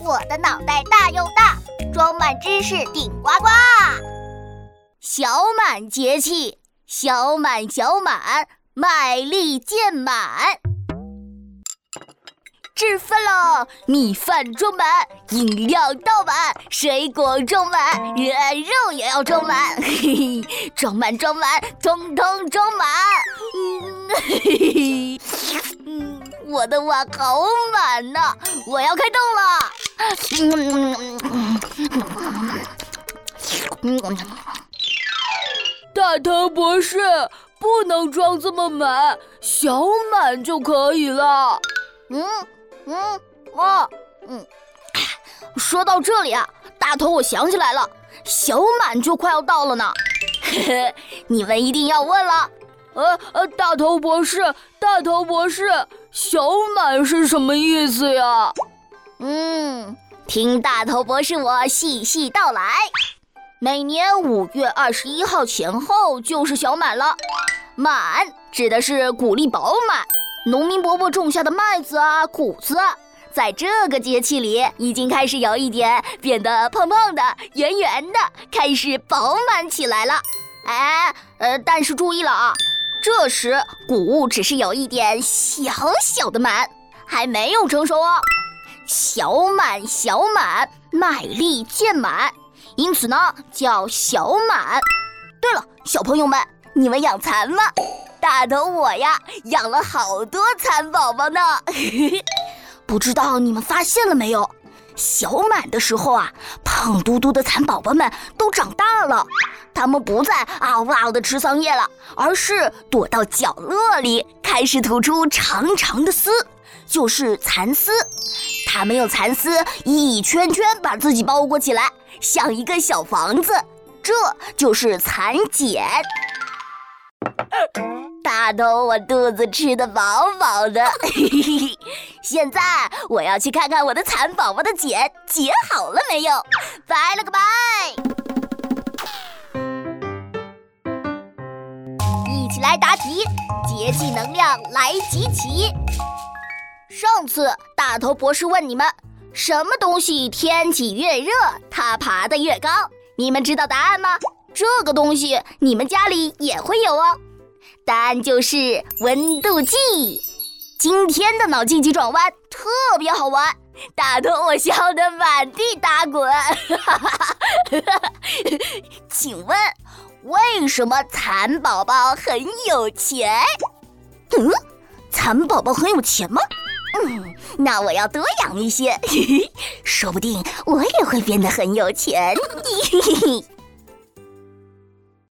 我的脑袋大又大，装满知识顶呱呱。小满节气，小满小满，卖力见满。吃饭喽！米饭装满，饮料倒满，水果装满，呃，肉也要装满，嘿嘿，装满装满，通通装满。嗯，嘿嘿嘿，嗯，我的碗好满呐，我要开动了。大头博士，不能装这么满，小满就可以了。嗯。嗯，啊，嗯，说到这里啊，大头，我想起来了，小满就快要到了呢。嘿嘿，你们一定要问了，呃呃，大头博士，大头博士，小满是什么意思呀？嗯，听大头博士我细细道来。每年五月二十一号前后就是小满了，满指的是谷粒饱满。农民伯伯种下的麦子啊、谷子，在这个节气里已经开始有一点变得胖胖的、圆圆的，开始饱满起来了。哎，呃，但是注意了啊，这时谷物只是有一点小小的满，还没有成熟哦。小满，小满，麦粒渐满，因此呢叫小满。对了，小朋友们，你们养蚕吗？大头我呀，养了好多蚕宝宝呢。不知道你们发现了没有？小满的时候啊，胖嘟嘟的蚕宝宝们都长大了，它们不再嗷嗷的吃桑叶了，而是躲到角落里，开始吐出长长的丝，就是蚕丝。它们用蚕丝一圈圈把自己包裹起来，像一个小房子，这就是蚕茧。大头，我肚子吃的饱饱的，嘿嘿嘿现在我要去看看我的蚕宝宝的茧结好了没有。拜了个拜！一起来答题，节气能量来集齐。上次大头博士问你们，什么东西天气越热，它爬得越高？你们知道答案吗？这个东西你们家里也会有哦。答案就是温度计。今天的脑筋急转弯特别好玩，打得我笑得满地打滚。请问，为什么蚕宝宝很有钱？嗯，蚕宝宝很有钱吗？嗯，那我要多养一些，说不定我也会变得很有钱。